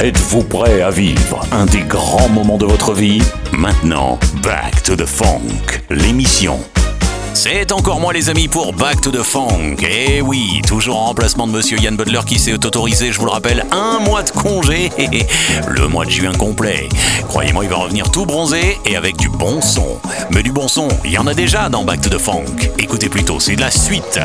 Êtes-vous prêt à vivre un des grands moments de votre vie? Maintenant, Back to the Funk, l'émission c'est encore moi les amis pour Back to the Funk. Et eh oui, toujours en remplacement de monsieur Yann Butler qui s'est autorisé, je vous le rappelle, un mois de congé. Le mois de juin complet. Croyez-moi, il va revenir tout bronzé et avec du bon son. Mais du bon son, il y en a déjà dans Back to the Funk. Écoutez plutôt, c'est de la suite.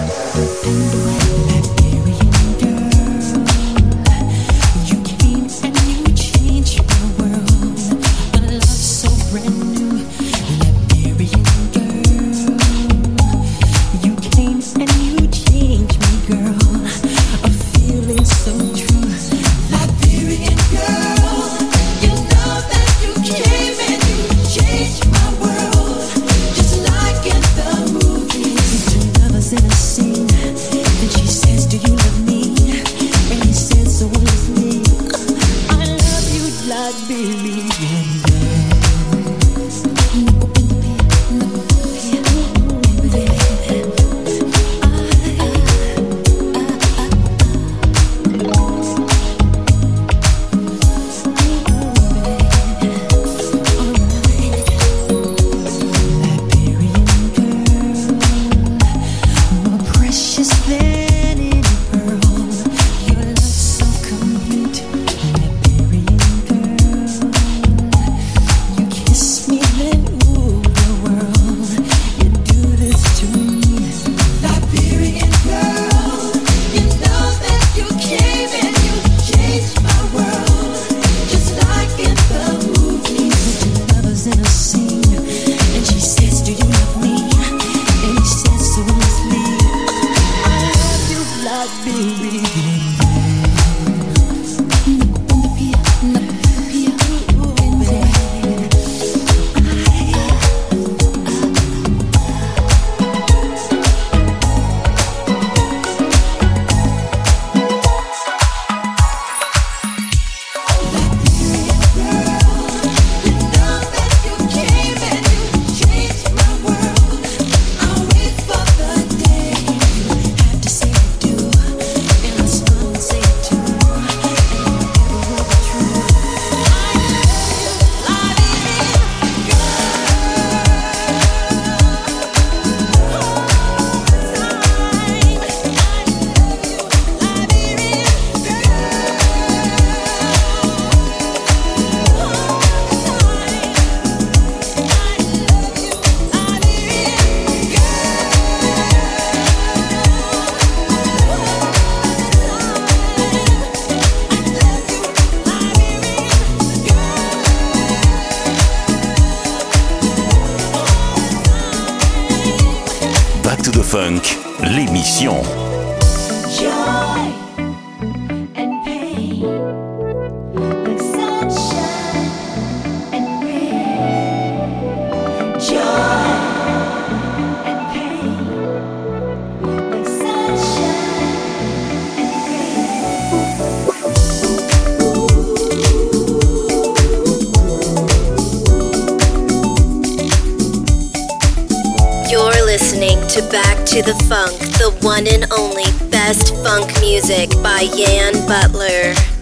Funk, the one and only best funk music by Yan Butler.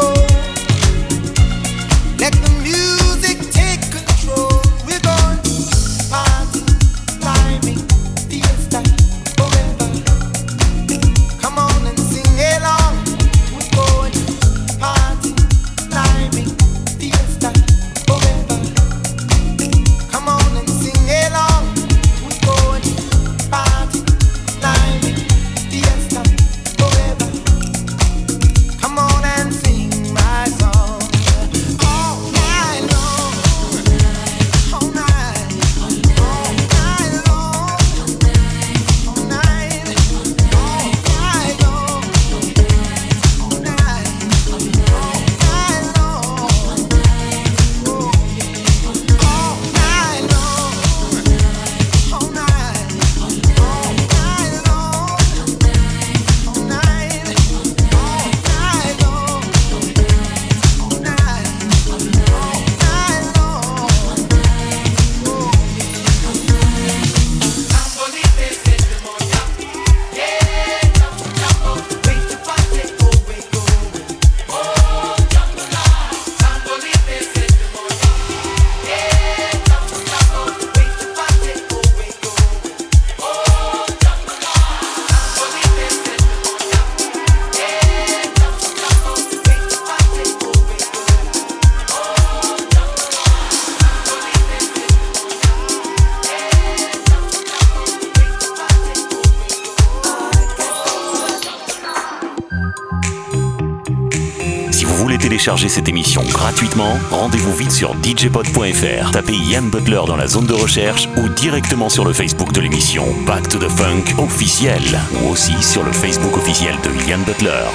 soul. Sur djpod.fr. Tapez Yann Butler dans la zone de recherche ou directement sur le Facebook de l'émission Back to the Funk officiel ou aussi sur le Facebook officiel de Yann Butler.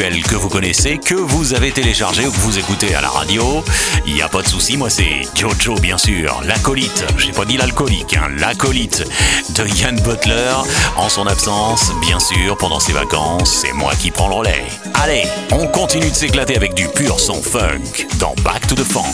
Que vous connaissez, que vous avez téléchargé ou que vous écoutez à la radio. Il n'y a pas de souci, moi c'est Jojo bien sûr, l'acolyte, j'ai pas dit l'alcoolique, hein, l'acolyte de Ian Butler. En son absence, bien sûr, pendant ses vacances, c'est moi qui prends le relais. Allez, on continue de s'éclater avec du pur son funk dans Back to the Funk.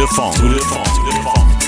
the funk.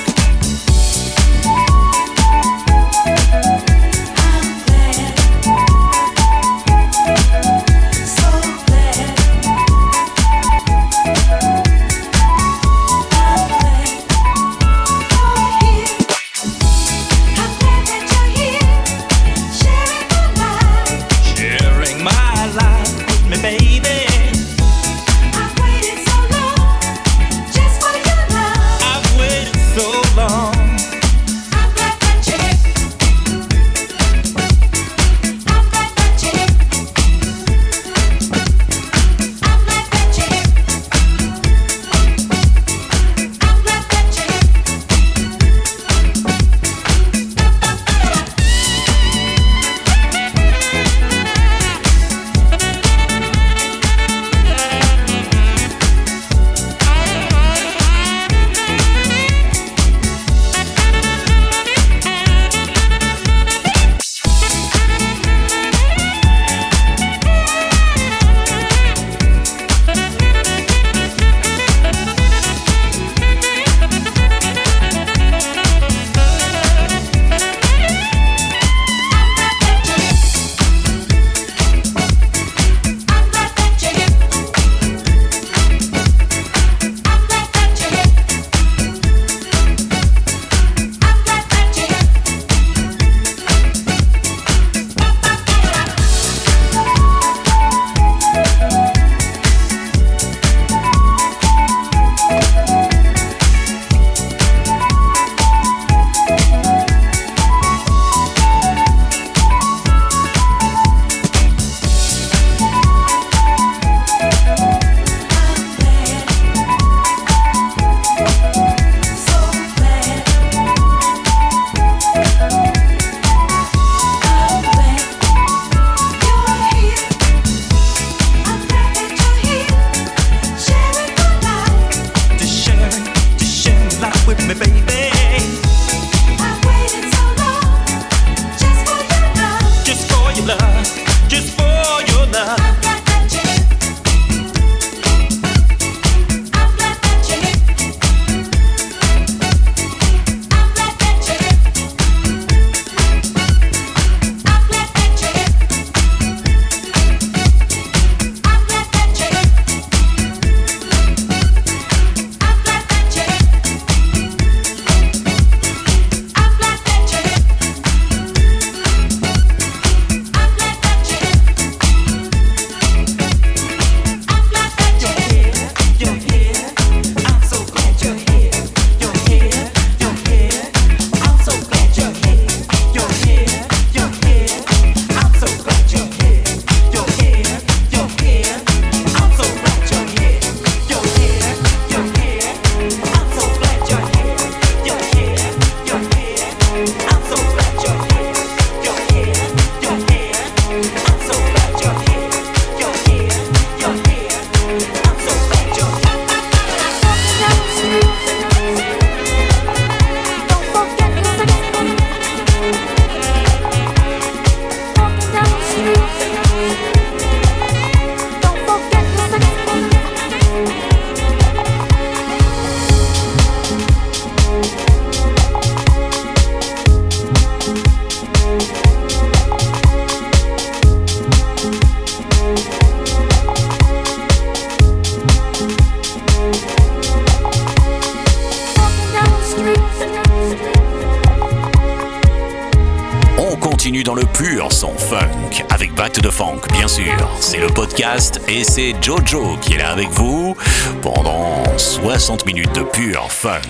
Back de Funk, bien sûr. C'est le podcast et c'est Jojo qui est là avec vous pendant 60 minutes de pur funk.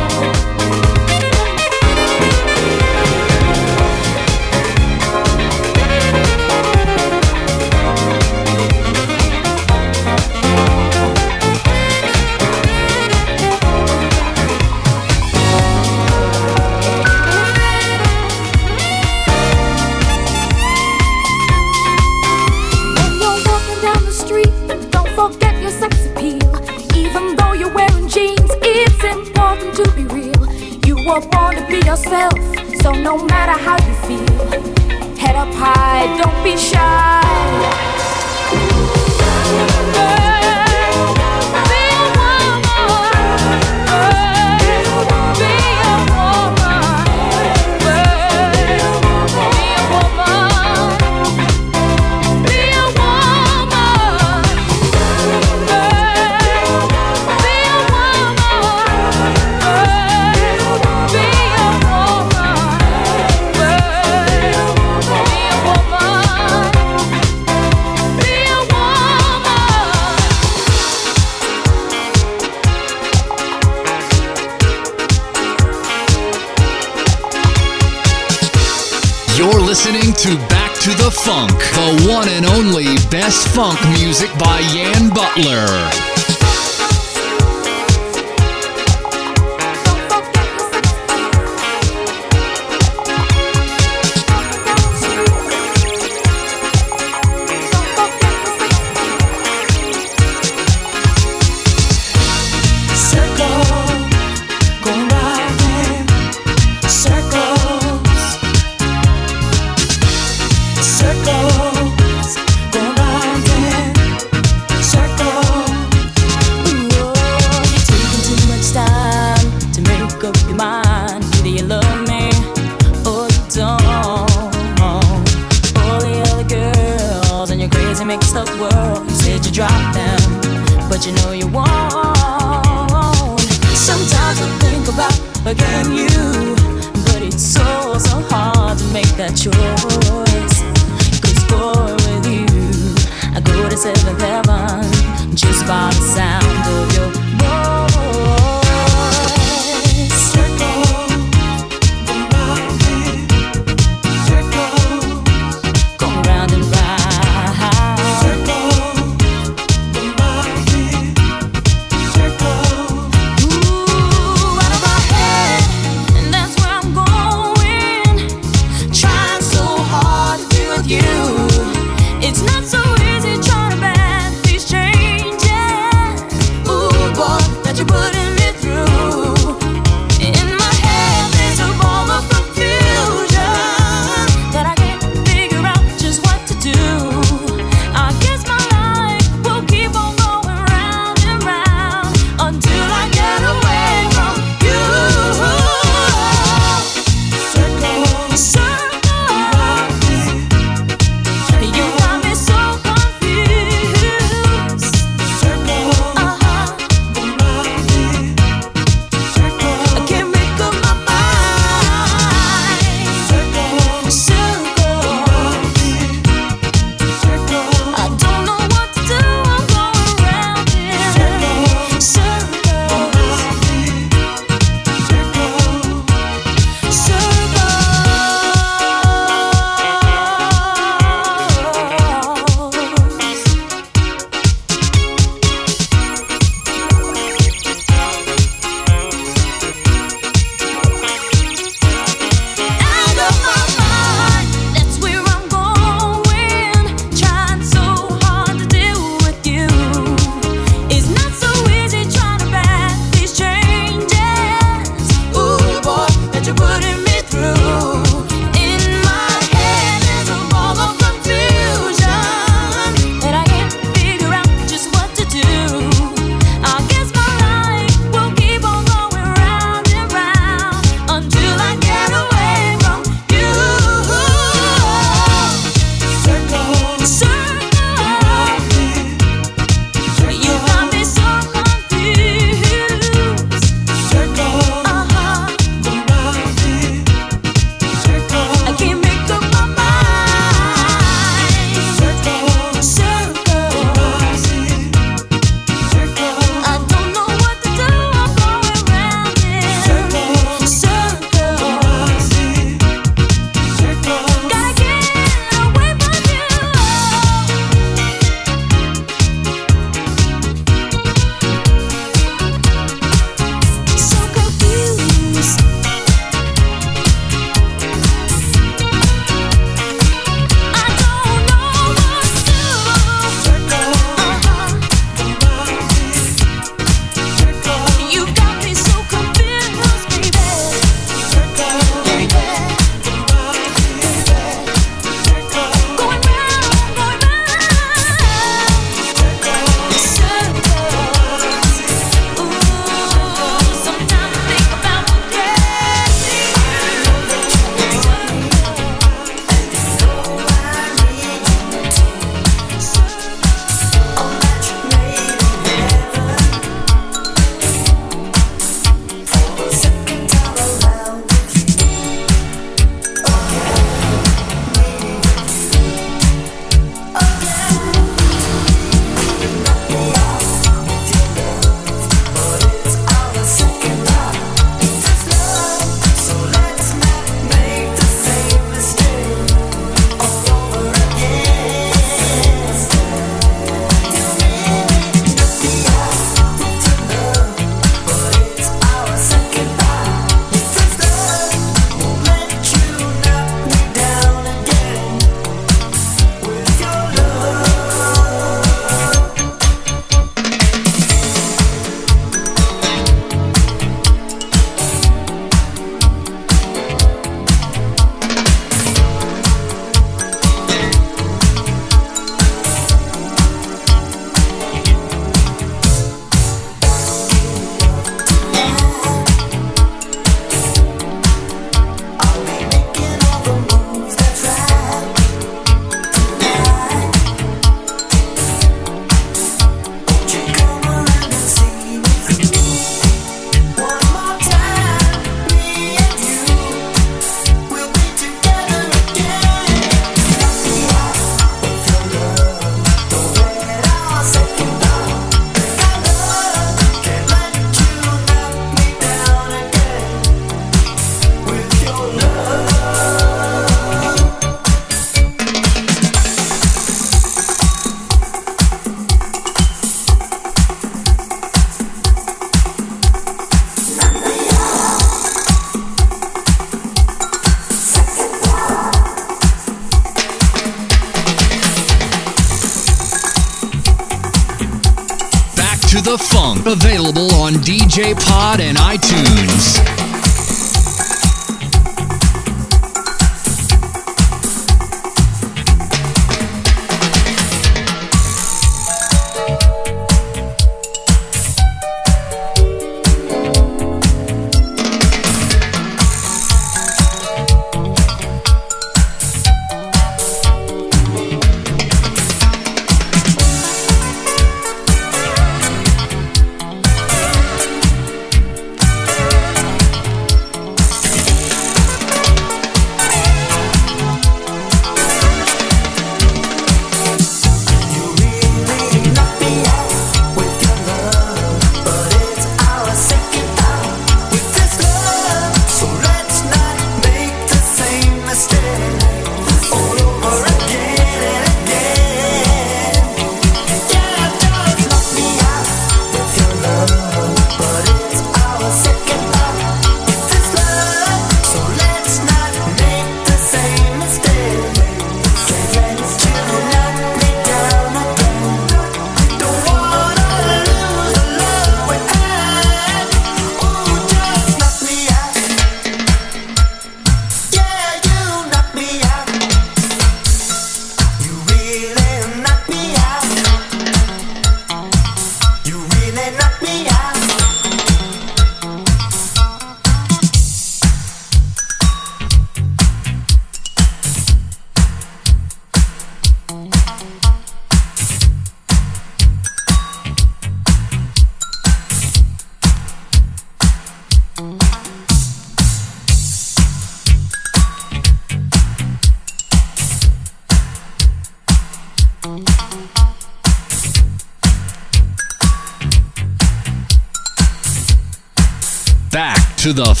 The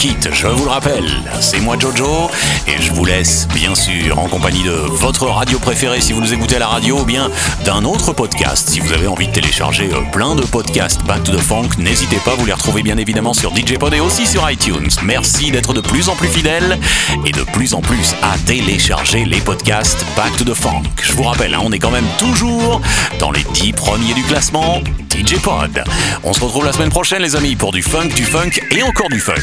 qui ne se quittent, je vous le rappelle, c'est moi Jojo et je vous laisse bien sûr en compagnie de votre radio préférée si vous nous écoutez à la radio ou bien d'un autre podcast. Si vous avez envie de télécharger euh, plein de podcasts Back to the Funk, n'hésitez pas, vous les retrouvez bien évidemment sur DJ Pod et aussi sur iTunes. Merci d'être de plus en plus fidèles et de plus en plus à télécharger les podcasts Back to the Funk. Je vous rappelle, hein, on est quand même toujours dans les 10 premiers du classement On se retrouve la semaine prochaine les amis pour du funk, du funk et encore du funk.